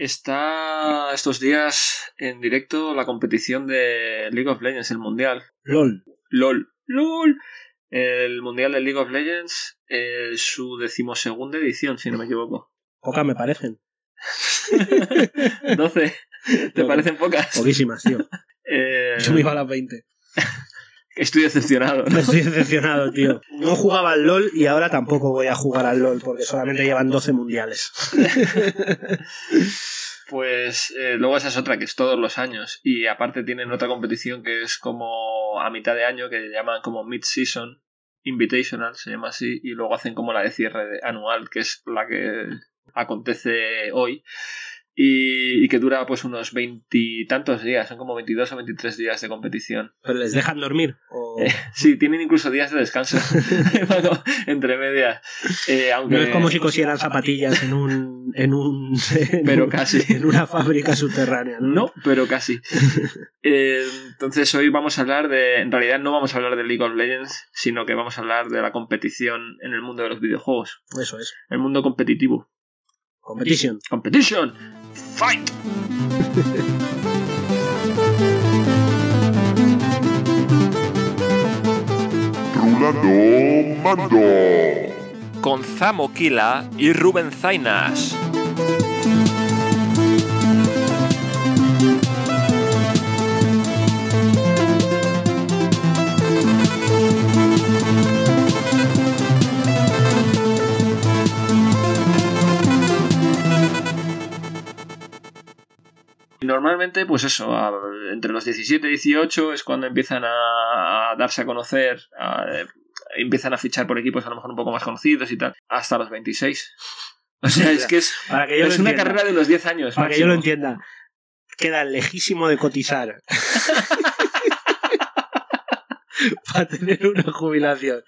Está estos días en directo la competición de League of Legends, el mundial. LOL. LOL. LOL. El mundial de League of Legends, eh, su decimosegunda edición, si no me equivoco. Pocas me parecen. 12. ¿Te No, parecen pocas? Poquísimas, tío. Eh, Yo me iba a las 20. Estoy decepcionado. ¿no? Estoy decepcionado, tío. No jugaba al LOL y ahora tampoco voy a jugar al LOL porque solamente llevan 12 mundiales. Pues eh, luego esa es otra, que es todos los años. Y aparte tienen otra competición que es como a mitad de año, que llaman como Mid-Season Invitational, se llama así. Y luego hacen como la de cierre de- anual, que es la que acontece hoy. Y, y que dura pues unos veintitantos días, son como 22 o 23 días de competición. ¿Pero les dejan dormir? ¿O Eh, sí, tienen incluso días de descanso Bueno, entre medias. Eh, aunque... no es como si cosieran zapatillas en un... En un en Pero un- casi. En una fábrica subterránea, ¿no? No, pero casi. Eh, entonces hoy vamos a hablar de... En realidad no vamos a hablar de League of Legends, sino que vamos a hablar de la competición en el mundo de los videojuegos. Eso es. El mundo competitivo. Competition. Competition. Fight. Rulando Mando. con Zamo Kila y Rubén Zainas. Normalmente, pues eso, a- entre los 17 y 18 es cuando empiezan a, a darse a conocer, a- eh, empiezan a fichar por equipos a lo mejor un poco más conocidos y tal, hasta los 26. O sea, es que es, Para que yo es una entienda. carrera de los 10 años. Para que yo máximo. lo entienda. Queda lejísimo de cotizar. Para tener una jubilación.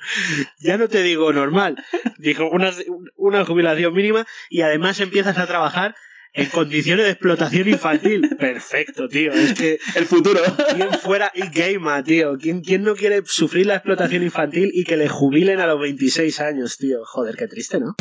Ya no te digo normal. Digo una, una jubilación mínima y además empiezas a trabajar en condiciones de explotación infantil. Perfecto, tío. Es que El futuro. ¿quién fuera y gamer, tío? ¿Quién, ¿Quién no quiere sufrir la explotación infantil y que le jubilen a los 26 años, tío? Joder, qué triste, ¿no?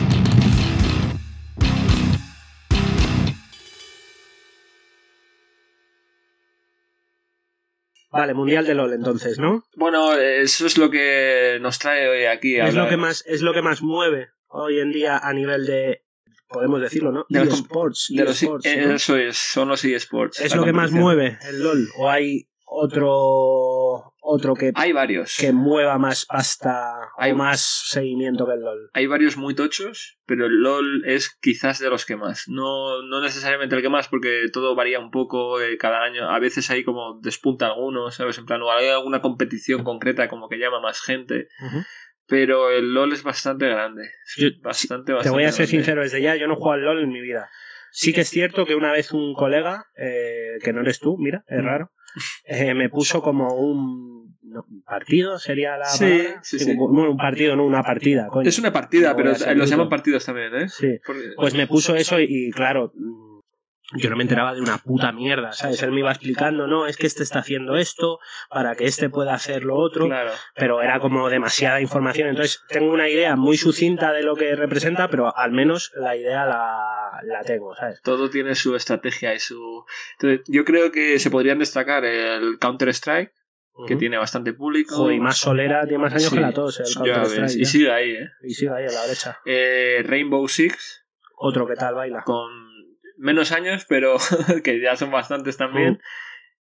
Vale, Mundial de LOL entonces, ¿no? Bueno, eso es lo que nos trae hoy aquí. a Es lo que más, es lo que más mueve hoy en día a nivel de podemos decirlo, ¿no? De los eSports, De los- eSports, ¿no? Eso es, son los eSports. Es lo que más mueve el LOL. O hay otro otro que, Hay varios. que mueva más pasta Hay- o más seguimiento que el LOL. Hay varios muy tochos, pero el LOL es quizás de los que más. No, no necesariamente el que más, porque todo varía un poco eh, cada año. A veces hay como despunta algunos, ¿sabes? En plan, o hay alguna competición concreta como que llama más gente. Pero el LOL es bastante grande. Yo- Bastante, Te bastante. voy a ser grande. sincero desde ya, yo no juego al LOL en mi vida. Sí que es cierto que una vez un colega, eh, que no eres tú, mira, es raro, eh, me puso como un partido, sería la Sí, palabra. sí, sí. Un partido, no una partida, coño. Es una partida, No pero los llaman partidos también, ¿eh? Sí. Porque- Pues me puso eso y, y, claro, yo no me enteraba de una puta mierda, ¿sabes? Él me iba explicando, no, es que este está haciendo esto para que este pueda hacer lo otro, Claro. pero era como demasiada información. Entonces tengo una idea muy sucinta de lo que representa, pero al menos la idea la, la tengo, ¿sabes? Todo tiene su estrategia y su. Entonces, yo creo que se podrían destacar el Counter-Strike, que tiene bastante público. Joder, y más solera, tiene más años Sí, que la tos, el ya Counter-Strike. ves. Y sigue ahí, ¿eh? Y sigue ahí a la derecha. Eh, Rainbow Six, Otro que tal baila. con menos años, pero que ya son bastantes también. Mm.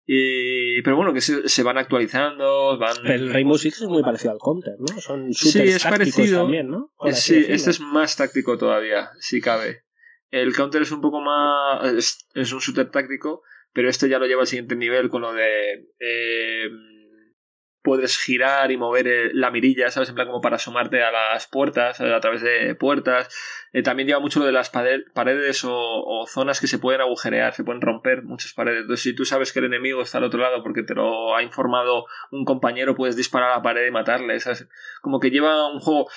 Y, pero bueno, que se, se van actualizando, van... Pero el Rainbow Six es muy parecido al Counter, ¿no? Son Sí, es tácticos parecido. también, ¿no? Sí, decirlo. este es más táctico todavía, si cabe. El counter es un poco más. Es, es un shooter táctico, pero este ya lo lleva al siguiente nivel con lo de. eh, puedes girar y mover eh, la mirilla, ¿sabes? En plan, como para asomarte a las puertas, a través de puertas. Eh, también lleva mucho lo de las paredes o, o zonas que se pueden agujerear, se pueden romper muchas paredes. Entonces, si tú sabes que el enemigo está al otro lado porque te lo ha informado un compañero, puedes disparar a la pared y matarle, ¿sabes? Como que lleva un juego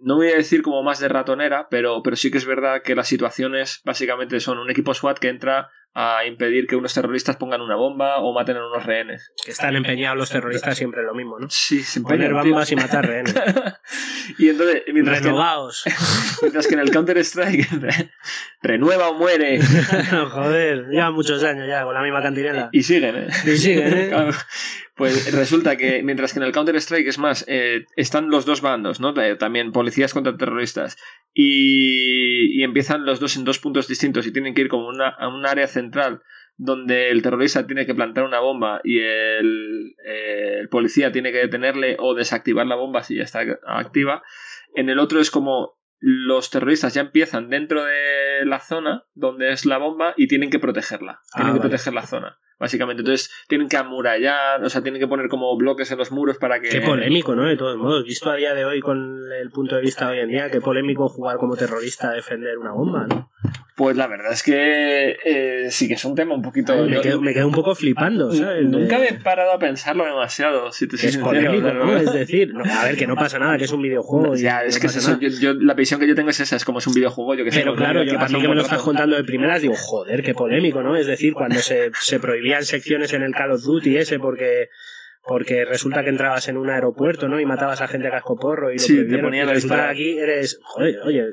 no voy a decir como más de ratonera, pero, pero sí que es verdad que las situaciones básicamente son un equipo SWAT que entra a impedir que unos terroristas pongan una bomba o maten a unos rehenes. Que están empeñados los terroristas siempre en lo mismo, ¿no? Sí, se Poner empeñan, tío. bombas y matar rehenes. y entonces, mientras que, Renovaos. mientras que en el Counter-Strike renueva o muere Joder, lleva muchos años ya con la misma cantinela. y siguen, ¿eh? Y siguen, ¿eh? Pues resulta que mientras que en el Counter-Strike es más, eh, están los dos bandos, ¿no? Eh, También policías contra terroristas. Y, y empiezan los dos en dos puntos distintos y tienen que ir como una, a un área central donde el terrorista tiene que plantar una bomba y el, eh, el policía tiene que detenerle o desactivar la bomba si ya está activa. En el otro es como los terroristas ya empiezan dentro de la zona donde es la bomba y tienen que protegerla. Tienen Ah, que vale. proteger la zona, básicamente. Entonces tienen que amurallar, o sea, tienen que poner como bloques en los muros para que... Qué polémico, ¿no? De todos modos, visto a día de hoy con el punto de vista de hoy en día, qué polémico jugar como terrorista a defender una bomba, ¿no? Pues la verdad es que eh, sí que es un tema un poquito... me, quedo, me quedo un poco flipando, ¿sabes? Nunca me he parado a pensarlo demasiado, si te es polémico, ¿no? Es decir, no, a ver, que no pasa nada, que es un videojuego. Ya, es que es pasa eso, nada. yo, yo- la visión que yo tengo es esa, es como es un videojuego, yo que sé. Pero claro, que yo, a mí que me lo estás contando de primeras, digo, joder, qué polémico, ¿no? Es decir, cuando se, se prohibían secciones en el Call of Duty ese porque porque resulta que entrabas en un aeropuerto, ¿no? Y matabas a gente a cascoporro y lo Sí, te prohibieron. ponían Y a resulta disparar. que aquí eres, joder, oye,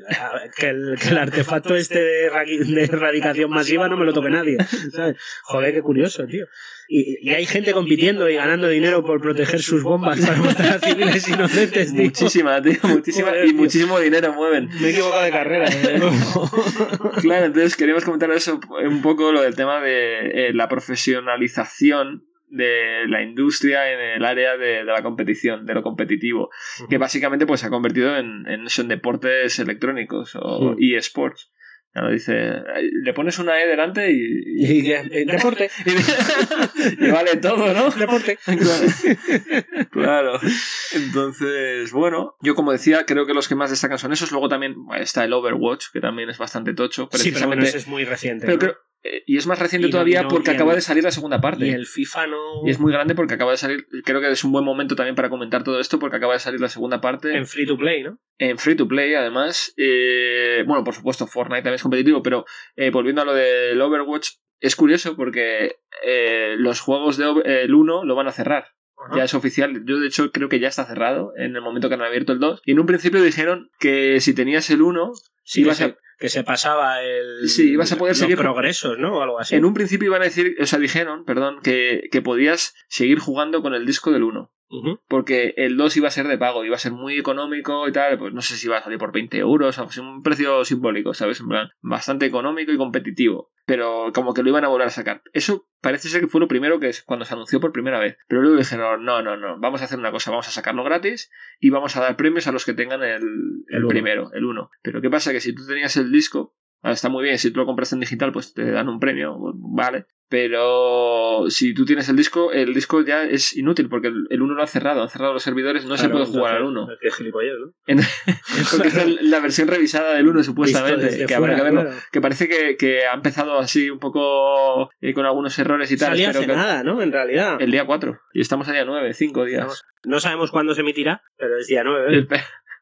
que el, que el artefacto este de, de erradicación masiva no me lo toque nadie, ¿sabes? Joder, qué curioso, tío. Y, y hay gente compitiendo y ganando dinero por proteger sus bombas para matar a civiles inocentes, tío. Muchísima, tío, muchísima. Joder, y tío. muchísimo dinero mueven. Me he equivocado de carrera. ¿eh? Claro, entonces queríamos comentar eso un poco lo del tema de eh, la profesionalización de la industria en el área de, de la competición, de lo competitivo, que básicamente pues se ha convertido en, en deportes electrónicos o Sí. eSports. Claro, dice, le pones una E delante y, y, Y eh, deporte, y vale todo, ¿no? deporte. Claro. Claro. Entonces, bueno, yo como decía, creo que los que más destacan son esos. Luego también está el Overwatch, que también es bastante tocho. Sí, pero bueno, ese es muy reciente. pero ¿no? creo- y es más reciente no- todavía no- porque el- acaba de salir la segunda parte. Y el FIFA no. Y es muy grande porque acaba de salir. Creo que es un buen momento también para comentar todo esto porque acaba de salir la segunda parte. En free to play, ¿no? En free to play, además. Eh, bueno, por supuesto, Fortnite también es competitivo, pero eh, volviendo a lo del Overwatch, es curioso porque eh, los juegos de Over- el 1 lo van a cerrar. Ya es oficial. Yo, de hecho, creo que ya está cerrado en el momento que han abierto el 2. Y en un principio dijeron que si tenías el 1, Sí, ibas a- que se pasaba el. Sí, ibas a poder los seguir- progresos, ¿no? O algo así. en un principio iban a decir, o sea, dijeron, perdón, que, que podías seguir jugando con el disco del 1. Porque el 2 iba a ser de pago, iba a ser muy económico y tal, pues no sé si iba a salir por 20 euros, algo así, un precio simbólico, ¿sabes? En plan, bastante económico y competitivo. Pero como que lo iban a volver a sacar. Eso parece ser que fue lo primero que es cuando se anunció por primera vez. Pero luego dijeron, no, no, no, vamos a hacer una cosa, vamos a sacarlo gratis y vamos a dar premios a los que tengan el, el primero, el 1. Pero ¿qué pasa? Que si tú tenías el disco, ah, está muy bien, si tú lo compras en digital, pues te dan un premio, vale. Pero si tú tienes el disco, el disco ya es inútil porque el, el 1 lo han cerrado, han cerrado los servidores, no se Claro, puede jugar al entonces, 1. Qué gilipollas, ¿no? Porque es el- la versión revisada del 1 supuestamente, que habrá fuera, que verlo. claro. Que parece que, que ha empezado así un poco eh, con algunos errores y tal. Salía hace que- nada, ¿no? En realidad. El día 4. Y estamos a día 9, 5 días. No sabemos cuándo se emitirá, pero es día 9.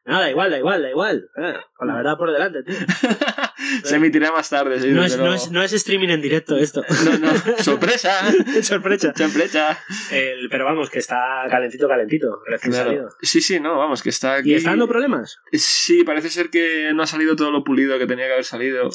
Nada, da igual, da igual, da igual. Ah, con la verdad por delante, tío. se emitirá más tarde, sí, No es, no, es, no es streaming en directo esto. No, no, sorpresa. Sorpresa. sorpresa. El- pero vamos, que está calentito, calentito. Recién Claro. salido. Sí, sí, no, vamos, que está aquí. ¿Y está dando problemas? Sí, parece ser que no ha salido todo lo pulido que tenía que haber salido.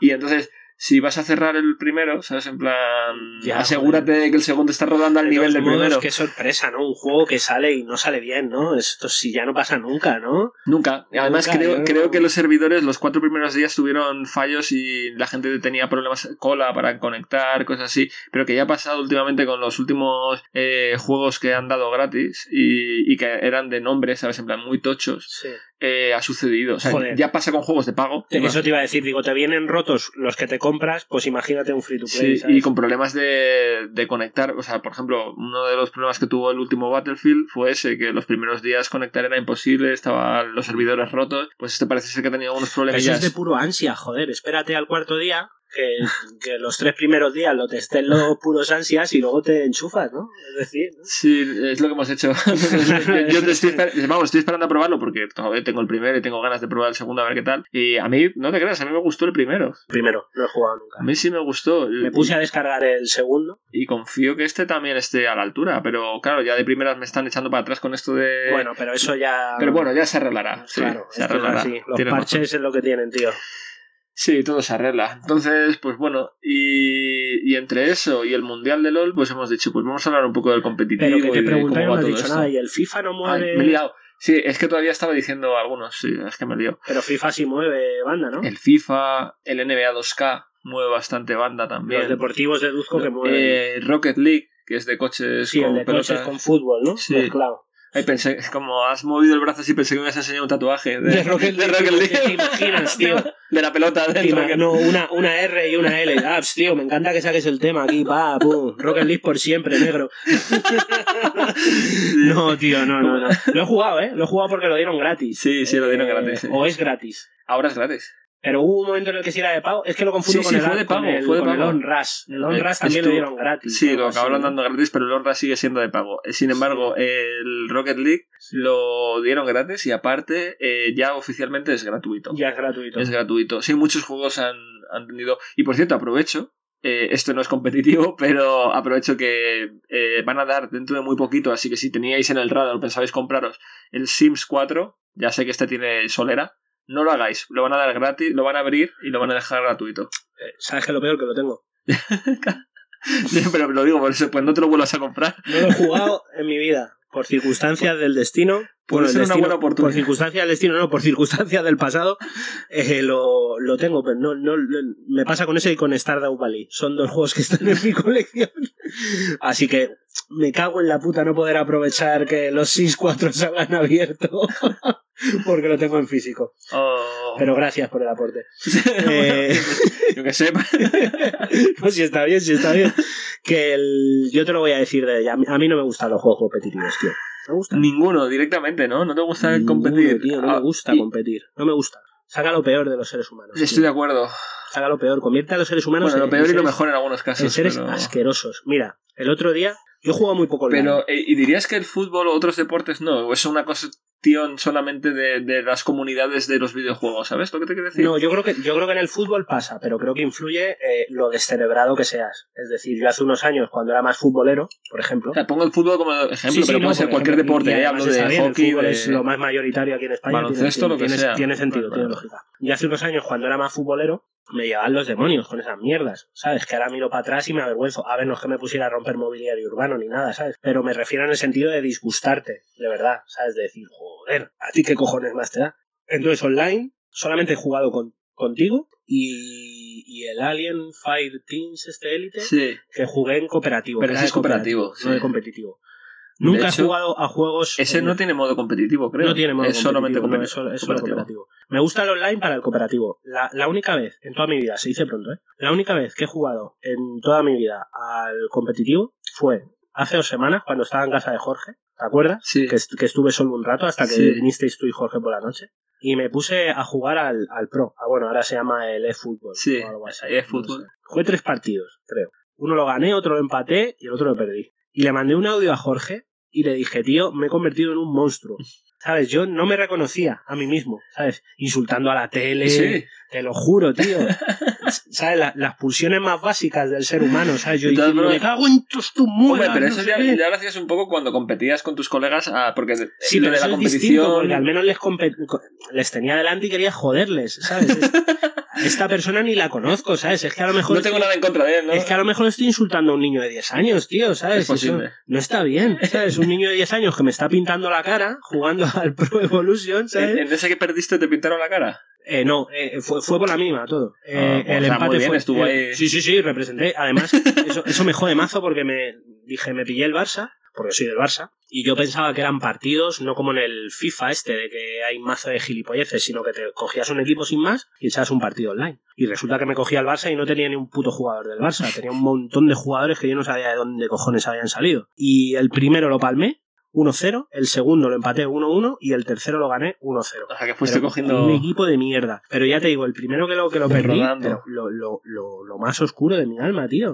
Y entonces, si vas a cerrar el primero, ¿sabes? En plan, Ya, asegúrate de que el segundo está rodando al De nivel del modos, primero. Qué sorpresa, ¿no? Un juego que sale y no sale bien, ¿no? Esto sí ya no pasa nunca, ¿no? Nunca. Y Además, Nunca, creo, yo- creo que los servidores los cuatro primeros días tuvieron fallos y la gente tenía problemas cola para conectar, cosas así. Pero que ya ha pasado últimamente con los últimos eh, juegos que han dado gratis y, y que eran de nombre, ¿sabes? En plan, muy tochos. Sí. Eh, ha sucedido. O sea, Joder. ya pasa con juegos de pago. Eso te iba a decir, digo, te vienen rotos los que te compras, pues imagínate un free to play. Sí, ¿sabes? y con problemas de, de conectar. O sea, por ejemplo, uno de los problemas que tuvo el último Battlefield fue ese, que los primeros días conectar era imposible, estaban los servidores rotos. Pues este parece ser que tenía algunos problemas. Eso es de puro ansia, joder. Espérate al cuarto día Que, que los tres primeros días lo testé en los puros ansias y luego te enchufas, ¿no? Es decir, ¿no? Sí, es lo que hemos hecho. yo te estoy, vamos, estoy esperando a probarlo porque todavía tengo el primero y tengo ganas de probar el segundo a ver qué tal. Y a mí, no te creas, a mí me gustó el primero. Primero, no he jugado A nunca. mí sí me gustó. Me puse a descargar el segundo. Y confío que este también esté a la altura. Pero claro, ya de primeras me están echando para atrás con esto de. Bueno, pero eso ya. Pero bueno, ya se arreglará. sí, claro, se arreglará. así. Los razón. parches es lo que tienen, tío. Sí, todo se arregla. Entonces, pues bueno, y, y entre eso y el Mundial de LOL, pues hemos dicho, pues vamos a hablar un poco del competitivo. Pero que te pregunté y no has dicho esto. nada. Y el FIFA no Ay, mueve. me he liado. Sí, es que todavía estaba diciendo algunos, sí, es que me liado. Pero FIFA sí mueve banda, ¿no? El FIFA, el NBA 2K mueve bastante banda también. Los deportivos deduzco que mueven. Eh, Rocket League, que es de coches sí, con el de coches pelotas. con fútbol, ¿no? Sí. Mezclado. Ay, pensé, como has movido el brazo así, pensé que me ibas a enseñar un tatuaje de, De Rocket League. ¿Te imaginas, tío? De la pelota Rocket no, una, una R y una L. Ah, tío, me encanta que saques el tema aquí, pa, pum. Rocket League por siempre, negro. No, tío, no, no, no. Lo he jugado, ¿eh? Lo he jugado porque lo dieron gratis. Sí, sí, lo dieron Eh, gratis, sí. O es gratis. Ahora es gratis. Pero hubo un momento en el que sí era de pago. Es que lo confundo Sí, con sí, el, fue de con el- fue de con el pago. On Rush. El Eh, también lo dieron gratis. Sí, lo acabaron dando gratis, pero el Honra sigue siendo de pago. Eh, Sin embargo, el Rocket League lo dieron gratis y aparte eh, ya oficialmente es gratuito. Ya es gratuito. Es gratuito. Sí, muchos juegos han, han tenido. Y por cierto, aprovecho. eh, esto no es competitivo, pero aprovecho que eh, van a dar dentro de muy poquito. Así que si teníais en el radar o pensabais compraros el Sims 4, ya sé que este tiene solera. No lo hagáis, lo van a dar gratis, lo van a abrir y lo van a dejar gratuito. Eh, ¿Sabes qué es lo peor? Que lo tengo. pero lo digo por eso, pues no te lo vuelvas a comprar. No lo he jugado en mi vida. Por circunstancias del destino. Puede el ser una destino- buena oportunidad. Por circunstancias del destino, no, por circunstancias del pasado. eh, lo, lo tengo, pero no, no, no- me pasa con ese y con Stardew Valley. Son dos juegos que están en mi colección. Así que me cago en la puta no poder aprovechar que los Sims 4 salgan abierto. Porque lo tengo en físico. Oh. Pero gracias por el aporte. Eh, Yo que sé. pues si está bien, si está bien. Que el, yo te lo voy a decir de ella. A mí- A mí no me gustan los juegos competitivos, tío. No me gustan. Ninguno, directamente, ¿no? No te gusta Ninguno, competir. tío, no Ah, me gusta y- competir. No me gusta. Saca lo peor de los seres humanos. tío. Estoy de acuerdo. Saca lo peor. Convierte a los seres humanos Bueno, lo en- peor en y lo mejor en algunos casos. En seres pero... asquerosos. Mira, el otro día yo juego muy poco online. Pero, eh, ¿y dirías que el fútbol o otros deportes no? ¿O es una cuestión solamente de, de las comunidades de los videojuegos? ¿Sabes lo que te quiero decir? No, yo creo que yo creo que en el fútbol pasa, pero creo que influye eh, lo descerebrado que seas. Es decir, yo hace unos años, cuando era más futbolero, por ejemplo. O sea, pongo el fútbol como ejemplo, Sí, sí, pero no, puede ser cualquier ejemplo, deporte. ¿eh? Hablo de hockey, el fútbol de... es lo más mayoritario aquí en España. baloncesto, tiene, lo que tiene- sea. Tiene sentido, tiene lógica. Y hace unos años, cuando era más futbolero, me llevaban los demonios con esas mierdas, ¿sabes? Que ahora miro para atrás y me avergüenzo. A ver, no es que me pusiera a romper mobiliario urbano ni nada, ¿sabes? Pero me refiero en el sentido de disgustarte, de verdad, ¿sabes? De decir, joder, ¿a ti qué cojones más te da? Entonces, online, solamente he jugado con, contigo y, y el Alien Fire Teams, este élite, Sí. que jugué en cooperativo. Pero ese es cooperativo, no de competitivo. Nunca hecho, he jugado a juegos. Ese no tiene modo competitivo, creo. no tiene modo Es solamente competitivo, no, es es solo cooperativo. Me gusta el online para el cooperativo. La, la única vez en toda mi vida, se dice pronto, ¿eh? La única vez que he jugado en toda mi vida al competitivo fue hace dos semanas cuando estaba en casa de Jorge. ¿Te acuerdas? Sí. Que, est- que estuve solo un rato hasta que Sí. vinisteis tú y Jorge por la noche. Y me puse a jugar al, al Pro. Ah, bueno, ahora se llama el eFootball. Sí, o algo así. eFootball. No sé. Jugué tres partidos, creo. Uno lo gané, otro lo empaté y el otro lo perdí. Y le mandé un audio a Jorge y le dije, tío, me he convertido en un monstruo. ¿Sabes? Yo no me reconocía a mí mismo, ¿sabes? Insultando a la tele. Sí. Te lo juro, tío. ¿Sabes? La- las pulsiones más básicas del ser humano, ¿sabes? Yo diciendo, me cago en tus tu Hombre, muelas, pero no eso ya, qué". ya lo hacías un poco cuando competías con tus colegas, ah, porque Sí, pero de la distinto, competición. porque al menos les, les tenía delante y quería joderles, ¿sabes? Es- esta persona ni la conozco, ¿sabes? Es que a lo mejor... No tengo estoy- nada en contra de él, ¿no? Es que a lo mejor estoy insultando a un niño de 10 años, tío, ¿sabes? Es posible. Eso no está bien, ¿sabes? Un niño de 10 años que me está pintando la cara jugando al Pro Evolution, ¿En, ¿sabes? en ese que perdiste te pintaron la cara? Eh, no, eh, fue, fue por la mínima todo. Eh, Ah, pues, el empate muy bien, fue. estuvo eh, ahí. Sí, sí, sí, representé. Además, eso, eso me jode mazo porque me dije, me pillé el Barça, porque soy del Barça, y yo pensaba que eran partidos, no como en el FIFA este, de que hay mazo de gilipolleces, sino que te cogías un equipo sin más y echabas un partido online. Y resulta que me cogía el Barça y no tenía ni un puto jugador del Barça, tenía un montón de jugadores que yo no sabía de dónde cojones habían salido. Y el primero lo palmé, 1-0, el segundo lo empaté 1-1 y el tercero lo gané 1-0. O sea, que fuiste Pero cogiendo... Un equipo de mierda. Pero ya te digo, el primero que lo, que lo perdí, pero lo, lo, lo, lo más oscuro de mi alma, tío.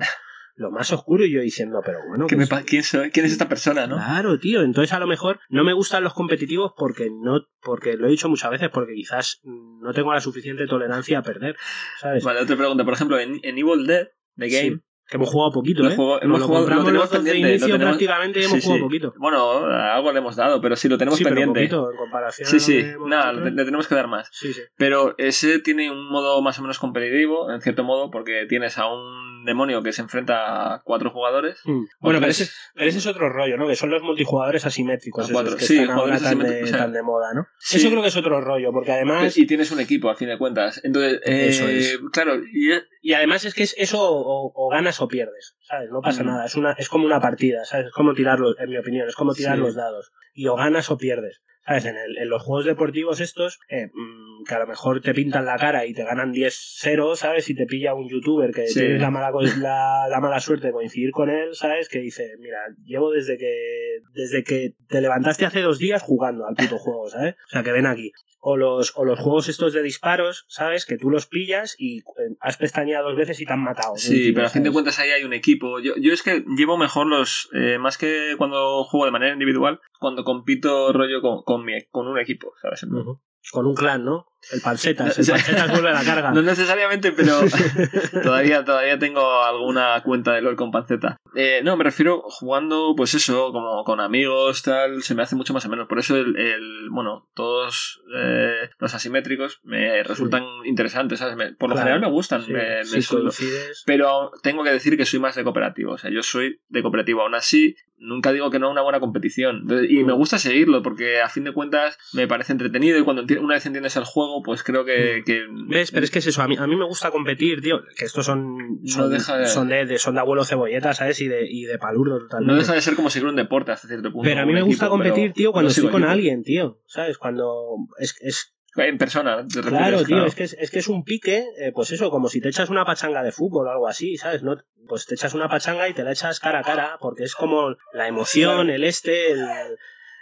Lo más oscuro y yo diciendo, pero bueno, ¿Qué pues- me ¿Quién, soy? ¿Quién es esta persona, no? Claro, tío. Entonces a lo mejor no me gustan los competitivos porque no, porque lo he dicho muchas veces, porque quizás no tengo la suficiente tolerancia a perder, ¿sabes? Vale, otra pregunta. Por ejemplo, en, en Evil Dead, The Sí, Game, que hemos jugado poquito, Lo ¿eh? juego- hemos lo jugado- lo tenemos pendiente, lo inicio tenemos- prácticamente y hemos Sí, jugado sí. poquito. Bueno, algo le hemos dado, pero sí, lo tenemos sí, pero pendiente. poquito en comparación. Sí, lo sí, nada, nosotros. le, le tenemos que dar más. Sí, sí. Pero ese tiene un modo más o menos competitivo, en cierto modo, porque tienes a un demonio que se enfrenta a cuatro jugadores. Mm. Bueno, pero ese, pero ese es otro rollo, ¿no? Que son los multijugadores asimétricos, A cuatro. esos que Sí, están ahora jugadores tan de, asimétricos, o sea, tan de moda, ¿no? sí. Eso creo que es otro rollo, porque además... Y tienes un equipo, al fin de cuentas. Entonces, eh, Eso es. claro, y, Y además es que es eso o, o ganas o pierdes, ¿sabes? No pasa Mm. nada, es una es como una partida, ¿sabes? Es como tirar los, en mi opinión, es como tirar Sí. los dados. Y o ganas o pierdes. ¿Sabes? En, el- en los juegos deportivos estos, eh, mm, que a lo mejor te pintan la cara y te ganan 10-0, ¿sabes? Y te pilla un youtuber que Sí. tienes la mala, la, la mala suerte de coincidir con él, ¿sabes? Que dice, mira, llevo desde que, desde que te levantaste hace dos días jugando al puto juego, ¿sabes? O sea, que ven aquí. O los, o los juegos estos de disparos, ¿sabes? Que tú los pillas y eh, has pestañeado dos veces y te han matado. Sí, pero a fin de cuentas ahí hay un equipo. Yo, yo es que llevo mejor los. eh, más que cuando juego de manera individual, cuando compito rollo con, con, mi, con un equipo, ¿sabes? Ujú. Con un clan, ¿no? El Pancetas. No, El sí. Pancetas vuelve a la carga. No necesariamente, pero todavía, todavía tengo alguna cuenta de LOL con panceta. Eh, no, me refiero jugando, pues eso, como con amigos, tal, se me hace mucho más o menos. Por eso el, el- bueno, todos eh, los asimétricos me resultan interesantes, ¿sabes? Me- por lo Claro, general me gustan, Sí, me, me si suelo- coincides. Pero tengo que decir que soy más de cooperativo. O sea, yo soy de cooperativo. Aún así, nunca digo que no una buena competición. Entonces, Y Mm. me gusta seguirlo porque a fin de cuentas me parece entretenido y cuando una vez entiendes el juego, pues creo que... que- Mm. ¿Ves? Pero es que es eso. A mí, a mí me gusta competir, tío. Que estos son. No Son, deja de- son, de, de- son de abuelo cebolleta, ¿sabes? Y de, y de palurdo totalmente. No deja de ser como seguir un deporte hasta cierto punto. pero a mí me gusta equipo, competir, tío, cuando no estoy con equipo. alguien, tío. ¿Sabes? Cuando. Es, es En persona, te refieres, Claro, tío, claro. es que es, es que es un pique, eh, pues eso, como si te echas una pachanga de fútbol o algo así, ¿sabes? No, pues te echas una pachanga y te la echas cara a cara, porque es como la emoción, el este, el...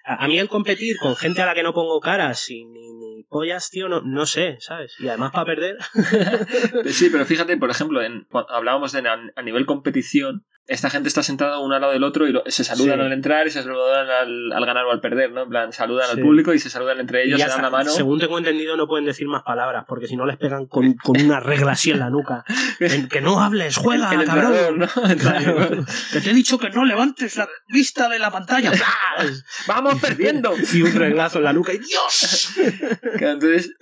A, a mí el competir con gente a la que no pongo caras y ni, ni pollas, tío, no, no sé, ¿sabes? Y además para perder... Sí, pero fíjate, por ejemplo, en, cuando hablábamos de a, a nivel competición, esta gente está sentada uno al lado del otro y lo- se saludan Sí. al entrar y se saludan al, al ganar o al perder, ¿no? En plan, saludan Sí. al público y se saludan entre ellos, se dan la mano. Según tengo entendido, no pueden decir más palabras, porque si no les pegan con, con una regla así en la nuca. En que no hables, juega, El cabrón. entrenador, ¿no? Claro. Que te he dicho que no levantes la vista de la pantalla. ¡Vamos perdiendo! y un reglazo en la nuca y ¡Dios! Entonces,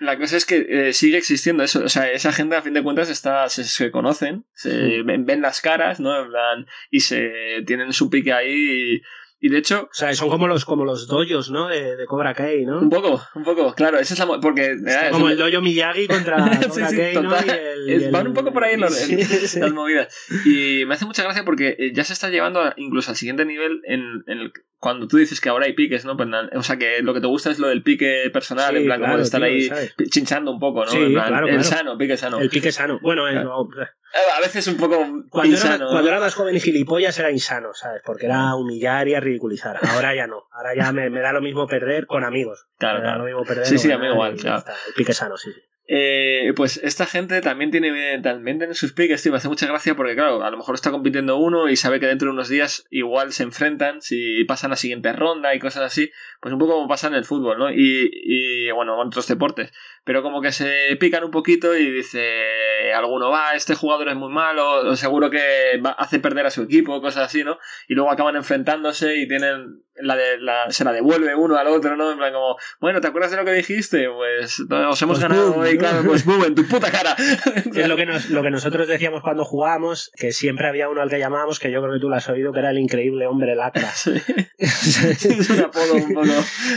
la cosa es que eh, sigue existiendo eso. O sea, esa gente, a fin de cuentas, está, se, se conocen, se ven, ven las caras, ¿no? En plan, y se tienen su pique ahí. Y, y de hecho, O sea, son como los, como los doyos, ¿no? De, de Cobra Kai, ¿no? un poco, un poco, claro, esa es la. Porque. Eh, como es- el doyo Miyagi contra Cobra sí, Kai, ¿no? Y el- y Es- el- van un poco por ahí en los- Sí, sí. las movidas. Y me hace mucha gracia porque eh, ya se está llevando a- incluso al siguiente nivel en, en el, cuando tú dices que ahora hay piques, ¿no? Pues, o sea, que lo que te gusta es lo del pique personal, Sí, en plan, como de estar tío, ahí chinchando un poco, ¿no? Sí, En plan, claro, el sano, pique sano. El pique sano. Bueno, es- Claro. no, Eh, A veces un poco cuando, era, insano. ¿no? cuando era más joven y gilipollas era insano, ¿sabes? Porque era humillar y a ridiculizar. Ahora ya no. Ahora ya me, me da lo mismo perder con amigos. Claro, me da lo mismo perder Sí, sí, a mí igual. El pique sano, sí. sí. Eh, pues esta gente también tiene, también tiene sus piques, tío. Me hace mucha gracia porque, claro, a lo mejor está compitiendo uno y sabe que dentro de unos días igual se enfrentan si pasan la siguiente ronda y cosas así. Pues un poco como pasa en el fútbol, ¿no? Y, y bueno, en otros deportes. Pero como que se pican un poquito y dice alguno va, este jugador es muy malo, o seguro que va- hace perder a su equipo, cosas así, ¿no? Y luego acaban enfrentándose y tienen la de la, se la devuelve uno al otro, ¿no? En plan como, bueno, ¿te acuerdas de lo que dijiste? Pues nos hemos Pues ganado boom. Y claro, pues boom, en tu puta cara. Es lo que, nos, lo que nosotros decíamos cuando jugábamos, que siempre había uno al que llamábamos, que yo creo que tú lo has oído, que era el increíble hombre lacra. Sí. es un apodo un poco.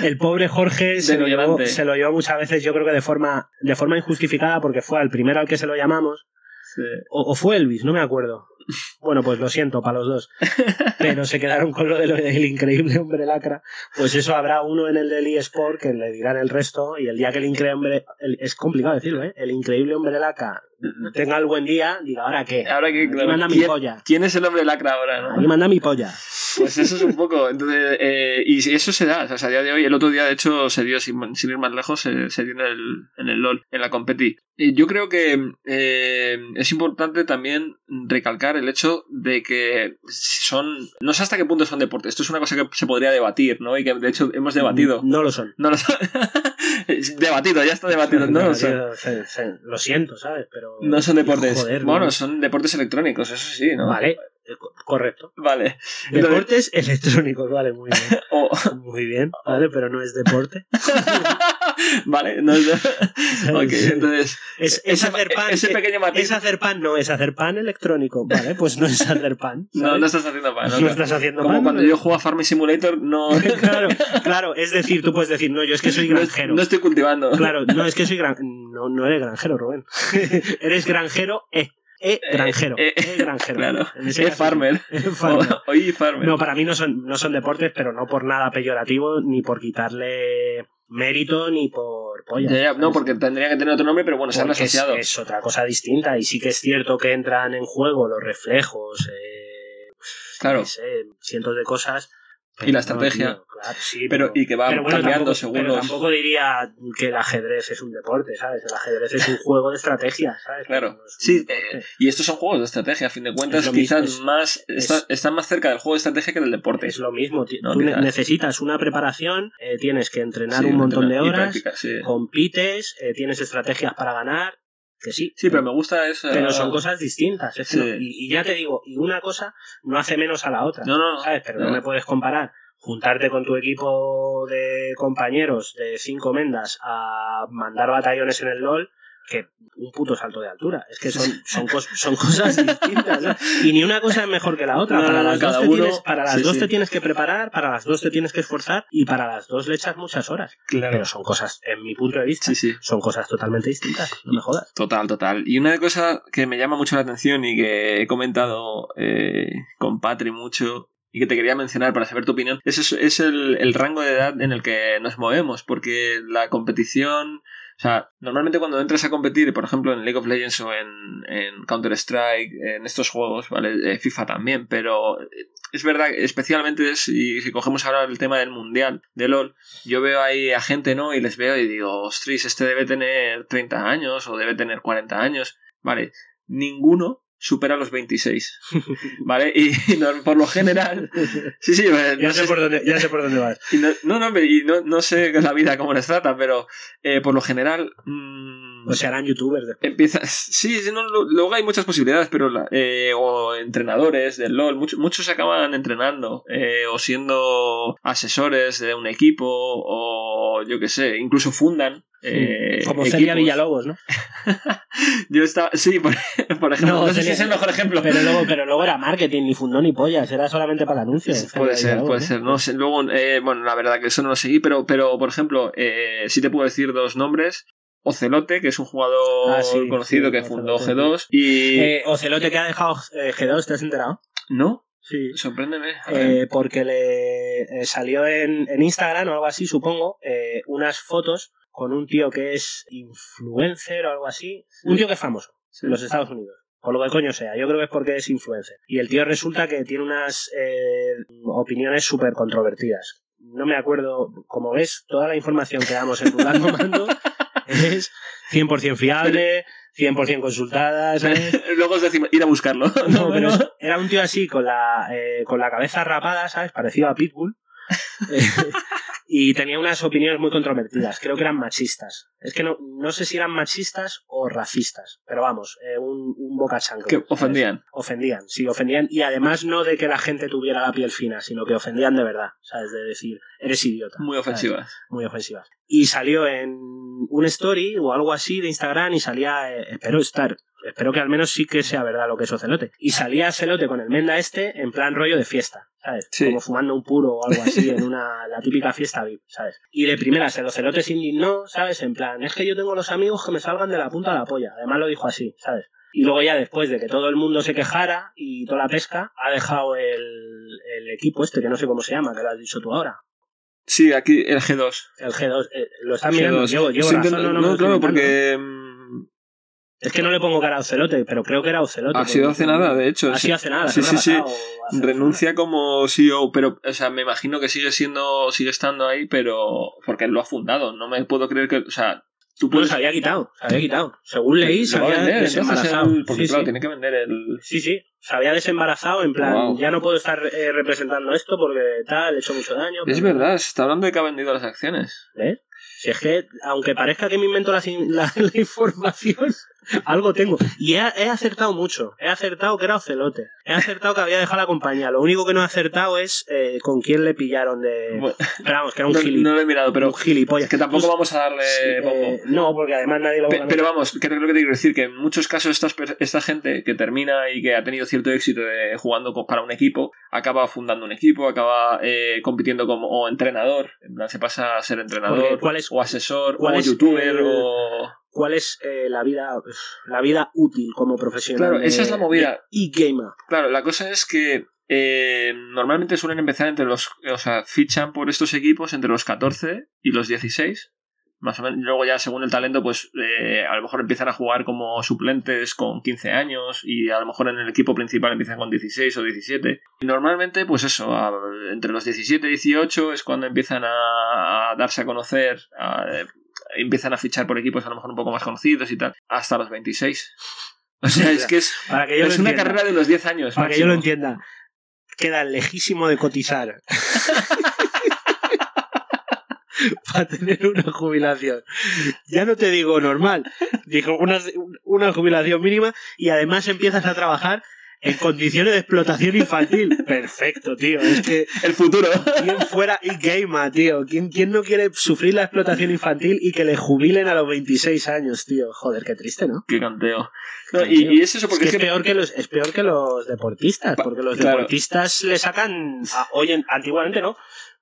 El pobre Jorge se lo, llevó, Denigrante. se lo llevó muchas veces, yo creo que de forma, de forma injustificada, porque fue al primero al que se lo llamamos, Sí. o, o fue Elvis, no me acuerdo. Bueno, pues lo siento para los dos. Pero se quedaron con lo de del increíble hombre lacra. Pues eso habrá uno en el del eSport que le dirán el resto. Y el día que el increíble. es complicado decirlo, ¿eh? El increíble hombre lacra tenga el buen día, diga, ¿ahora qué? Ahora que, claro, manda mi ¿quién, polla. quién es el hombre lacra ahora, no? Aquí manda mi polla. Pues eso es un poco. Entonces, eh, y eso se da. O sea, a día de hoy, el otro día, de hecho, se dio, sin, sin ir más lejos, se, se dio en el, en el LOL, en la competi. Y yo creo que eh, es importante también recalcar el hecho de que son. No sé hasta qué punto son deportes. Esto es una cosa que se podría debatir, ¿no? Y que de hecho hemos debatido. No lo son. No lo sé. debatido, ya está debatido. No lo. Se- se- Lo siento, ¿sabes? Pero. No son deportes. Joder, bueno, no. son deportes electrónicos, eso sí, ¿no? Vale, eh, co- correcto. Vale. Deportes electrónicos, vale, muy bien. Muy bien, vale, pero no es deporte. vale, no es- Ok, entonces. Es, es hacer pan. ese eh, pequeño matiz. Es hacer pan, no es hacer pan electrónico. Vale, pues no es hacer pan. No, ¿sabes? no estás haciendo pan. No estás haciendo Como pan. cuando yo juego a Farming Simulator, no, claro, claro, es decir, tú puedes decir, no, yo es que soy no, granjero. no estoy cultivando. Claro, no, es que soy gran... No, no eres granjero, Rubén. eres granjero, eh. Eh, granjero. eh, Eh, granjero. Claro. Caso, farmer. farmer. O- Oye, farmer. No, para mí no son, no son deportes, pero no por nada peyorativo, ni por quitarle mérito, ni por polla. Ya, ya, no, porque tendría que tener otro nombre, pero bueno, se han es, asociado. es otra cosa distinta y sí que es cierto que entran en juego los reflejos, eh, Claro. no sé, cientos de cosas. Y la no, estrategia. Claro, sí, Pero, y que va pero bueno, cambiando tampoco, según pero los. tampoco diría que el ajedrez es un deporte, ¿sabes? El ajedrez es un juego de estrategia, ¿sabes? Claro. No Sí, deporte. eh, y estos son juegos de estrategia, a fin de cuentas, Es quizás mismo, es- más. es- está- están más cerca del juego de estrategia que del deporte. es lo mismo. ti- No, Tú ne- quizás. necesitas una preparación, eh, tienes que entrenar Sí, un montón de entrenar horas, práctica, sí. compites, eh, tienes estrategias para ganar, que sí. Sí, pero me gusta eso. Pero son cosas distintas. es que Sí. no- y, y ya te digo, y una cosa no hace menos a la otra. No, no, no. ¿Sabes? Pero no No. me puedes comparar juntarte con tu equipo de compañeros de cinco mendas a mandar batallones en el LOL que un puto salto de altura. Es que son, son, cos- son cosas distintas. ¿no? Y ni una cosa es mejor que la otra. No, para las, dos, te uno- tienes, para las sí, dos sí. te tienes que preparar, para las dos te tienes que esforzar y para las dos le echas muchas horas. Pero son cosas, en mi punto de vista, sí. son cosas totalmente distintas. No me jodas. Total, total. Y una cosa que me llama mucho la atención y que he comentado eh, con Patri mucho y que te quería mencionar para saber tu opinión, es, es- el, rango de edad en el que nos movemos, porque la competición, o sea, normalmente cuando entras a competir, por ejemplo, en League of Legends o en, en Counter-Strike, en estos juegos, ¿vale? Eh, FIFA también, pero eh, es verdad, especialmente si, si cogemos ahora el tema del Mundial, de LOL, yo veo ahí a gente, ¿no? Y les veo y digo, ostras, este debe tener 30 años o debe tener 40 años. Vale, ninguno supera los 26. ¿Vale? Y, no- por lo general... Sí, sí, no Ya sé, sé- por dónde, ya sé por dónde vas. y no, no, no, y no, no sé la vida cómo les trata, pero eh, por lo general... mm, O sea, harán youtubers después. Empieza, sí, sí, luego hay muchas posibilidades, pero la- eh, o entrenadores del LOL, muchos, muchos acaban entrenando eh, o siendo asesores de un equipo o yo qué sé, incluso fundan. Eh, Como Celia. Villalobos, ¿no? Yo estaba, sí, por, por ejemplo, No, no, sé si es el mejor ejemplo. Pero luego, pero luego era marketing, ni fundó ni pollas, era solamente para el anuncio. Sí, Celia Puede ser, puede ¿no? ser. No sé, luego, eh, bueno, la verdad que eso no lo seguí, pero, pero por ejemplo, eh, sí te puedo decir dos nombres. Ocelote, que es un jugador Ah, sí, conocido sí, que fundó Ocelote, G2. Y. Eh, Ocelote que ha dejado eh, G2, ¿te has enterado? ¿No? Sí. Sorpréndeme. Eh, porque le eh, salió en, en Instagram o algo así, supongo, eh, unas fotos con un tío que es influencer o algo así. Un tío que es famoso Sí. en los Estados Unidos. Por lo que coño sea, yo creo que es porque es influencer. Y el tío resulta que tiene unas eh, opiniones súper controvertidas. No me acuerdo, como ves, toda la información que damos en Dudando Mando es 100% fiable, 100% consultada, ¿sabes? Luego os decimos ir a buscarlo. No, pero era un tío así con la, eh, con la cabeza rapada, ¿sabes? Parecido a Pitbull. Y tenía unas opiniones muy controvertidas. Creo que eran machistas. Es que no, no sé si eran machistas o racistas. Pero vamos, eh, un, un boca chancla, que ofendían. Ofendían, sí, ofendían. Y además no de que la gente tuviera la piel fina, sino que ofendían de verdad. ¿Sabes? De decir, eres idiota. Muy ¿sabes? ofensivas. muy ofensivas. Y salió en un story o algo así de Instagram y salía, eh, espero estar, espero que al menos sí que sea verdad lo que es Ocelote. Y salía Celote con el Menda este en plan rollo de fiesta, ¿sabes? Sí. Como fumando un puro o algo así en una, la típica fiesta VIP, ¿sabes? Y de primeras el Ocelote se indignó, ¿sabes? En plan, es que yo tengo los amigos que me salgan de la punta de la polla. Además lo dijo así, ¿sabes? Y luego ya después de que todo el mundo se quejara y toda la pesca, ha dejado el, el equipo este, que no sé cómo se llama, que lo has dicho tú ahora. Sí, aquí el G2. El G2, eh, lo están mirando. G2. Llevo, llevo razón, no, no, lo estoy claro, porque. Es que no le pongo cara a Ocelote, pero creo que era Ocelote. Ha sido hace nada, de hecho. Ha sido hace nada. Sí, sí, sí. Renuncia como CEO, pero, o sea, me imagino que sigue siendo, sigue estando ahí, pero porque él lo ha fundado. No me puedo creer que, o sea, tú No, puedes. se había quitado, se había quitado. Según leí, se había vender, desembarazado. el- porque Sí, claro, sí. tiene que vender el. Sí, sí, se había desembarazado en plan, Wow. ya no puedo estar eh, representando esto porque tal, he hecho mucho daño. Es pero- verdad, se está hablando de que ha vendido las acciones. ¿Ves? Si es que, aunque parezca que me invento in- la, la información, algo tengo. Y he, he acertado mucho. He acertado que era Ocelote. He acertado que había dejado la compañía. Lo único que no he acertado es eh, con quién le pillaron de... Bueno, Pero vamos, que era un no, gili- no lo he mirado, pero un gilipollas. es que tampoco Pues, vamos a darle eh, bombo. no, porque además nadie lo va a Pero vamos, creo, creo que te quiero decir que en muchos casos estas per- esta gente que termina y que ha tenido cierto éxito de, jugando para un equipo, acaba fundando un equipo, acaba eh, compitiendo como o entrenador, en plan, se pasa a ser entrenador, ¿cuál es- o asesor, o youtuber, o... ¿Cuál es eh, la vida la vida útil como profesional? Claro, esa de- es la movida. de E-gamer. Claro, la cosa es que eh, normalmente suelen empezar entre los... O sea, fichan por estos equipos entre los 14 y los 16. Más o menos. Luego ya según el talento, pues eh, a lo mejor empiezan a jugar como suplentes con 15 años y a lo mejor en el equipo principal empiezan con 16 o 17. Y normalmente, pues eso, a- entre los 17 y 18 es cuando empiezan a, a darse a conocer, a- eh, empiezan a fichar por equipos a lo mejor un poco más conocidos y tal, hasta los 26. O sea, es que es, Para que yo es lo una entienda. carrera de unos 10 años. Para que yo lo entienda. Queda lejísimo de cotizar. Para tener una jubilación. Ya no te digo normal. Digo, una, una jubilación mínima y además empiezas a trabajar en condiciones de explotación infantil. Perfecto, tío. Es que El futuro. ¿quién fuera e-gamer, tío? ¿Quién, ¿Quién no quiere sufrir la explotación infantil y que le jubilen a los 26 años, tío? Joder, qué triste, ¿no? Qué canteo. No, y, y es eso Es porque que es, que- peor que los, es peor que los deportistas, porque los claro. deportistas le sacan, a- hoy en- antiguamente no,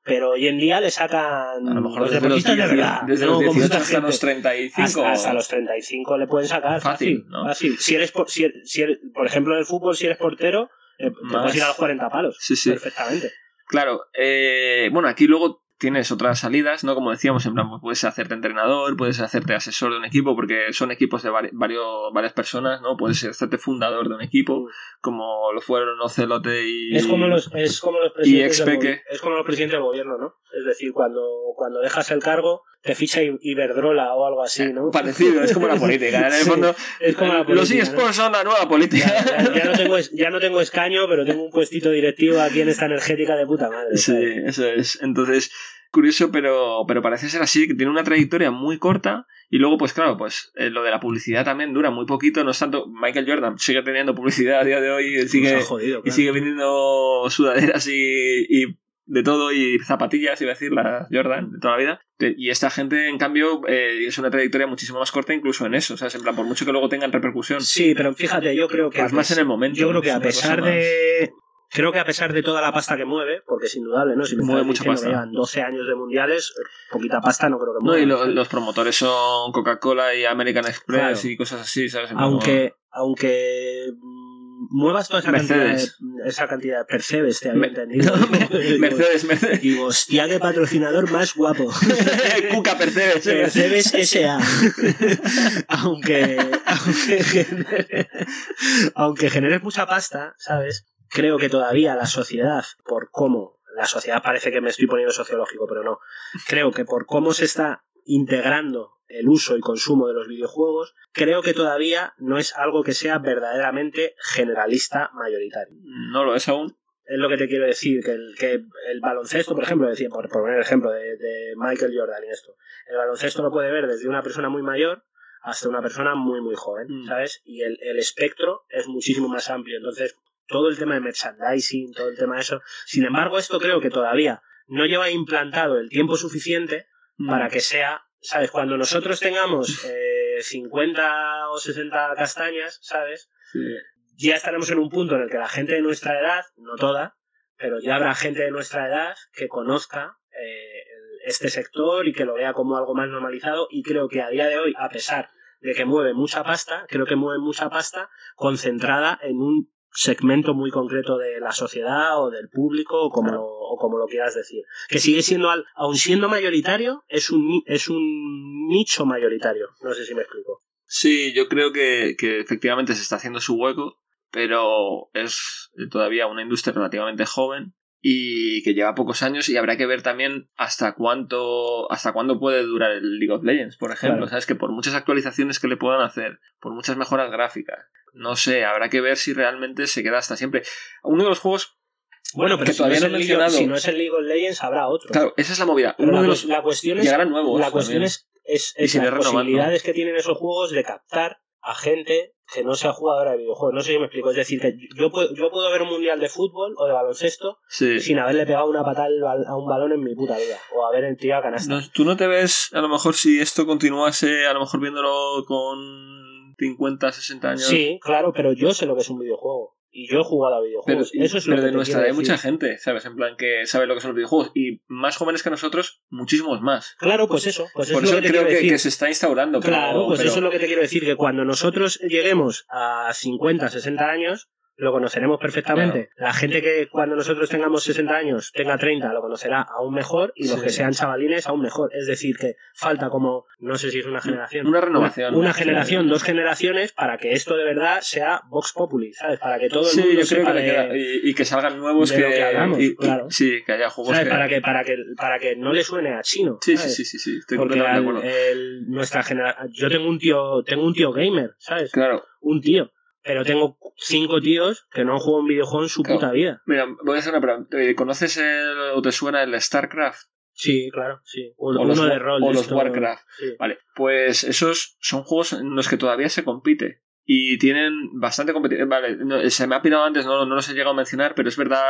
pero hoy en día le sacan a lo mejor los desde los, deportistas de 10 verdad. desde no los como 18 esta hasta los 35. Hasta, hasta los 35 le pueden sacar Fácil, fácil, ¿no? fácil. Si eres, por, si eres- si eres- por ejemplo, en el fútbol, si eres portero, eh, te puedes ir a los 40 palos. Sí, sí. Perfectamente. Claro, eh, bueno, aquí luego tienes otras salidas, ¿no? Como decíamos, en plan, pues puedes hacerte entrenador, puedes hacerte asesor de un equipo, porque son equipos de vari- varios, varias personas, ¿no? Puedes hacerte fundador de un equipo, como lo fueron Ocelote y... Es como los, es como los presidentes del Expeque. gobi- es como los presidentes del gobierno, ¿no? Es decir, cuando, cuando dejas el cargo, te ficha Iberdrola o algo así, ¿no? Parecido, es como la política. En el Sí, fondo, es como la los eSports son la nueva política. Ya, ya- ya no tengo, ya no tengo escaño, pero tengo un puestito directivo aquí en esta energética de puta madre. Sí, ¿sabes? eso es. Entonces, curioso, pero, pero parece ser así, que tiene una trayectoria muy corta. Y luego, pues claro, pues eh, lo de la publicidad también dura muy poquito. No es tanto. Michael Jordan sigue teniendo publicidad a día de hoy. él Sigue, y sigue vendiendo sudaderas y, y de todo. Y zapatillas, iba a decir, las Jordan de toda la vida. Y esta gente, en cambio, eh, es una trayectoria muchísimo más corta, incluso en eso. O sea, es en plan, por mucho que luego tengan repercusión. Sí, pero fíjate, yo creo que. Más pes- en el momento. Yo creo que a pesar más. de. Creo que a pesar de toda la pasta que mueve, porque es indudable, ¿no? Si me Mueve mucha pasta. llevan 12 años de mundiales, eh, poquita pasta no creo que No, mueva. y lo- los promotores son Coca-Cola y American Express Claro. y cosas así, ¿sabes? Aunque, aunque muevas toda esa Mercedes. cantidad, de, esa cantidad, Percebes, te había entendido. No, me- Mercedes, Mercedes. Digo, hostia, qué patrocinador más guapo. Cuca Mercedes. Percebes S.A. aunque, aunque, genere- aunque generes mucha pasta, ¿sabes? Creo que todavía la sociedad, por cómo, la sociedad parece que me estoy poniendo sociológico, pero no. Creo que por cómo se está integrando el uso y consumo de los videojuegos, creo que todavía no es algo que sea verdaderamente generalista mayoritario. No lo es aún. Es lo que te quiero decir, que el, que el baloncesto, por ejemplo, decía, por, por poner el ejemplo de, de Michael Jordan y esto, el baloncesto lo puede ver desde una persona muy mayor hasta una persona muy, muy joven, Mm. ¿sabes? Y el, el espectro es muchísimo más amplio. Entonces, todo el tema de merchandising, todo el tema de eso. Sin embargo, esto creo que todavía no lleva implantado el tiempo suficiente Mm. para que sea, ¿sabes? Cuando nosotros tengamos eh, 50 o 60 castañas, ¿sabes? Sí. ya estaremos en un punto en el que la gente de nuestra edad, no toda, pero ya habrá gente de nuestra edad que conozca eh, este sector y que lo vea como algo más normalizado y creo que a día de hoy, a pesar de que mueve mucha pasta, creo que mueve mucha pasta concentrada en un segmento muy concreto de la sociedad o del público o como, lo, o como lo quieras decir. Que sigue siendo, al- aun siendo mayoritario, es un, es un nicho mayoritario. No sé si me explico. Sí, yo creo que, que efectivamente se está haciendo su hueco, pero es todavía una industria relativamente joven y que lleva pocos años y habrá que ver también hasta cuánto hasta cuándo puede durar el League of Legends, por ejemplo, Claro. sabes que por muchas actualizaciones que le puedan hacer, por muchas mejoras gráficas, no sé, habrá que ver si realmente se queda hasta siempre. Uno de los juegos, Bueno, pero Que si, todavía no he League, mencionado. si no es el League of Legends, habrá otro. claro, esa es la movida. Uno la, de los la cuestión es, llegarán nuevos. la cuestión también. es, es, es las posibilidades que tienen esos juegos de captar a gente que no sea jugadora de videojuegos. No sé si me explico. Es decir, que yo puedo, yo puedo ver un mundial de fútbol o de baloncesto Sí. sin haberle pegado una patada a un balón en mi puta vida. O haber tirado a canasta. No, ¿Tú no te ves, a lo mejor, si esto continuase, a lo mejor viéndolo con 50, 60 años? Sí, claro, pero yo sé lo que es un videojuego. Y yo he jugado a Pero, videojuegos. Eso es lo pero que de nuestra edad hay mucha gente, ¿sabes? En plan, que sabe lo que son los videojuegos. Y más jóvenes que nosotros, muchísimos más. Claro, pues eso. Pues Por es eso lo que te creo quiero que, decir. que se está instaurando. pero- Claro, pues pero- eso es lo que te quiero decir, que cuando nosotros lleguemos a 50, 60 años, lo conoceremos perfectamente. La gente que cuando nosotros tengamos 60 años tenga 30 lo conocerá aún mejor y los Sí. que sean chavalines aún mejor. Es decir, que falta como, no sé si es una generación. Una renovación. Una, una Sí. generación, dos generaciones para que esto de verdad sea Vox Populi, ¿sabes? Para que todo el Sí, mundo yo creo sepa que de- y, y que salgan nuevos de que, lo que hablamos, y- y- claro. Sí, que haya juegos ¿sabes? que... Para que, para que, para que no le suene a chino. Sí, sí, ¿sabes? sí, sí, sí, estoy Porque completamente de acuerdo. el- nuestra generación, yo tengo un tío, tengo un tío gamer, ¿sabes? Claro. un tío. Pero tengo cinco tíos que no han jugado un videojuego en su Claro. puta vida. Mira, voy a hacer una pregunta. Eh, ¿Conoces el, o te suena el StarCraft? Sí, claro, sí. O uno los, de rol. o los esto- Warcraft. sí. Vale, pues esos son juegos en los que todavía se compite. Y tienen bastante competición. Vale, no, se me ha pirado antes, no, no los he llegado a mencionar, pero es verdad